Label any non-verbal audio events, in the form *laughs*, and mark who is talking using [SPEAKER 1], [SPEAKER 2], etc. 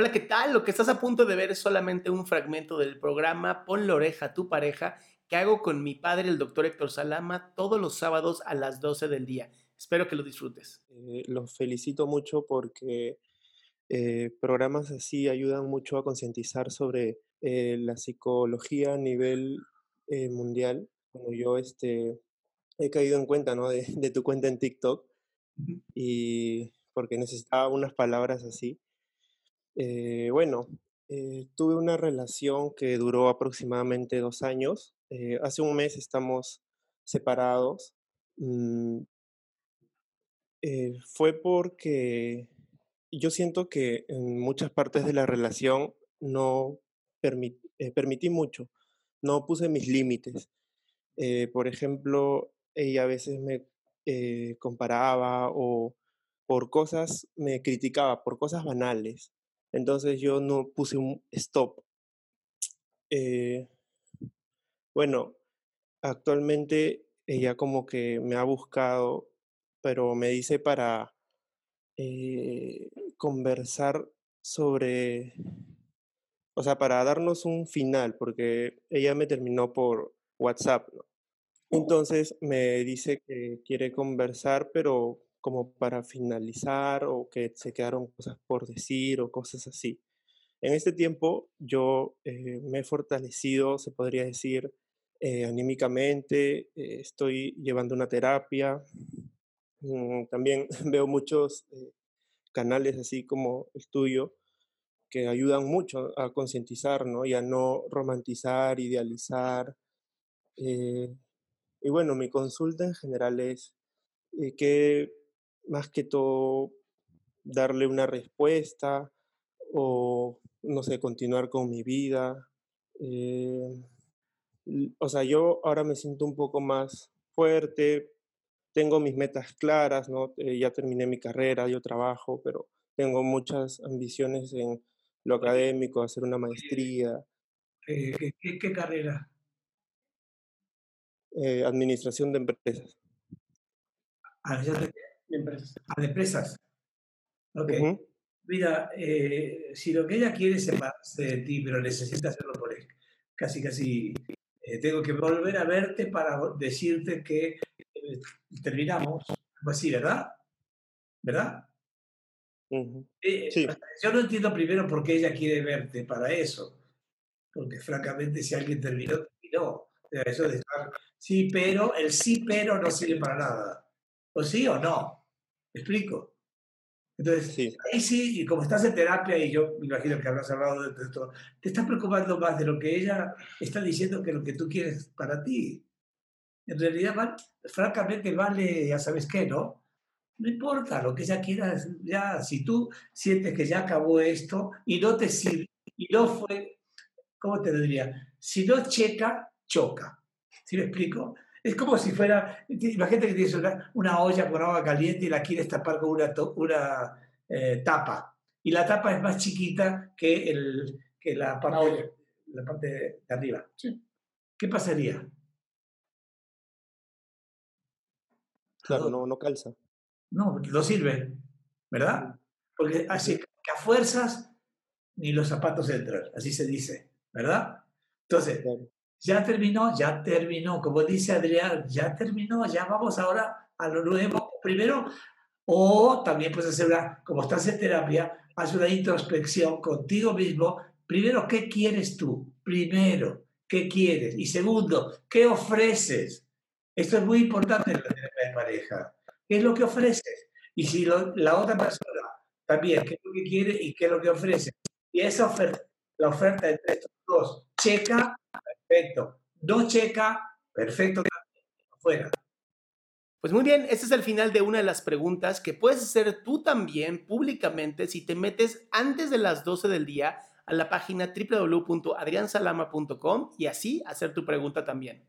[SPEAKER 1] Hola, ¿qué tal? Lo que estás a punto de ver es solamente un fragmento del programa Pon la oreja a tu pareja que hago con mi padre, el doctor Héctor Salama, todos los sábados a las 12 del día. Espero que lo disfrutes.
[SPEAKER 2] Eh, los felicito mucho porque eh, programas así ayudan mucho a concientizar sobre eh, la psicología a nivel mundial. Como yo este, he caído en cuenta ¿no? de, de tu cuenta en TikTok y porque necesitaba unas palabras así. Eh, bueno, eh, tuve una relación que duró aproximadamente dos años. Eh, hace un mes estamos separados. Mm, fue porque yo siento que en muchas partes de la relación no permití mucho, no puse mis límites. por ejemplo, ella a veces me comparaba o por cosas, me criticaba, por cosas banales. Entonces yo no puse un stop. Eh, bueno, actualmente ella como que me ha buscado, pero me dice para eh, conversar sobre, o sea, para darnos un final, porque ella me terminó por WhatsApp. Entonces me dice que quiere conversar, pero como para finalizar o que se quedaron cosas por decir o cosas así. En este tiempo yo eh, me he fortalecido, se podría decir, eh, anímicamente, eh, estoy llevando una terapia, mm, también *laughs* veo muchos canales así como el tuyo que ayudan mucho a concientizar ¿no? y a no romantizar, idealizar. y bueno, mi consulta en general es que más que todo darle una respuesta o, no sé, continuar con mi vida. Eh, o sea, yo ahora me siento un poco más fuerte, tengo mis metas claras, ¿no? Eh, ya terminé mi carrera, yo trabajo, pero tengo muchas ambiciones en lo académico, hacer una maestría.
[SPEAKER 3] ¿Qué, qué, carrera?
[SPEAKER 2] Eh, administración de empresas.
[SPEAKER 3] Ah, a empresas. Ok. Mira, eh, si lo que ella quiere es separarse de ti, pero necesita hacerlo por él, casi, casi eh, tengo que volver a verte para decirte que eh, terminamos. Pues sí, ¿verdad? ¿Verdad? Yo no entiendo primero por qué ella quiere verte para eso. Porque francamente, si alguien terminó, terminó. Eso de estar, sí, pero, el sí, pero no sirve para nada. ¿O sí o no? ¿Me explico? Entonces, ahí sí, y como estás en terapia, y yo me imagino que habrás hablado de esto, te estás preocupando más de lo que ella está diciendo que lo que tú quieres para ti. En realidad, francamente, vale, ya sabes qué, ¿no? No importa lo que ella quiera, ya, si tú sientes que ya acabó esto y no te sirve, y no fue, ¿cómo te diría? Si no checa, choca. ¿Sí me explico? Es como si fuera, imagínate que tienes una, olla con agua caliente y la quieres tapar con una, una eh, tapa. Y la tapa es más chiquita que, el, que la, parte, la parte de arriba. ¿Qué pasaría?
[SPEAKER 2] Claro, no, no calza.
[SPEAKER 3] No, no sirve, ¿verdad? Porque así que a fuerzas ni los zapatos entran, así se dice, ¿verdad? Entonces, ya terminó, ya terminó, como dice Adrián, ya terminó, ya vamos ahora a lo nuevo. Primero, o también puedes hacer una, como estás en terapia, haz una introspección contigo mismo. Primero, ¿qué quieres tú? Primero, ¿qué quieres? Y segundo, ¿qué ofreces? Esto es muy importante en la terapia de pareja. ¿Qué es lo que ofreces? Y si la otra persona también, ¿qué es lo que quiere y qué es lo que ofrece? Y esa oferta, la oferta entre estos dos, checa Perfecto. No checa, perfecto.
[SPEAKER 1] Pues muy bien, este es el final de una de las preguntas que puedes hacer tú también públicamente si te metes antes de las 12 del día a la página www.adriansalama.com y así hacer tu pregunta también.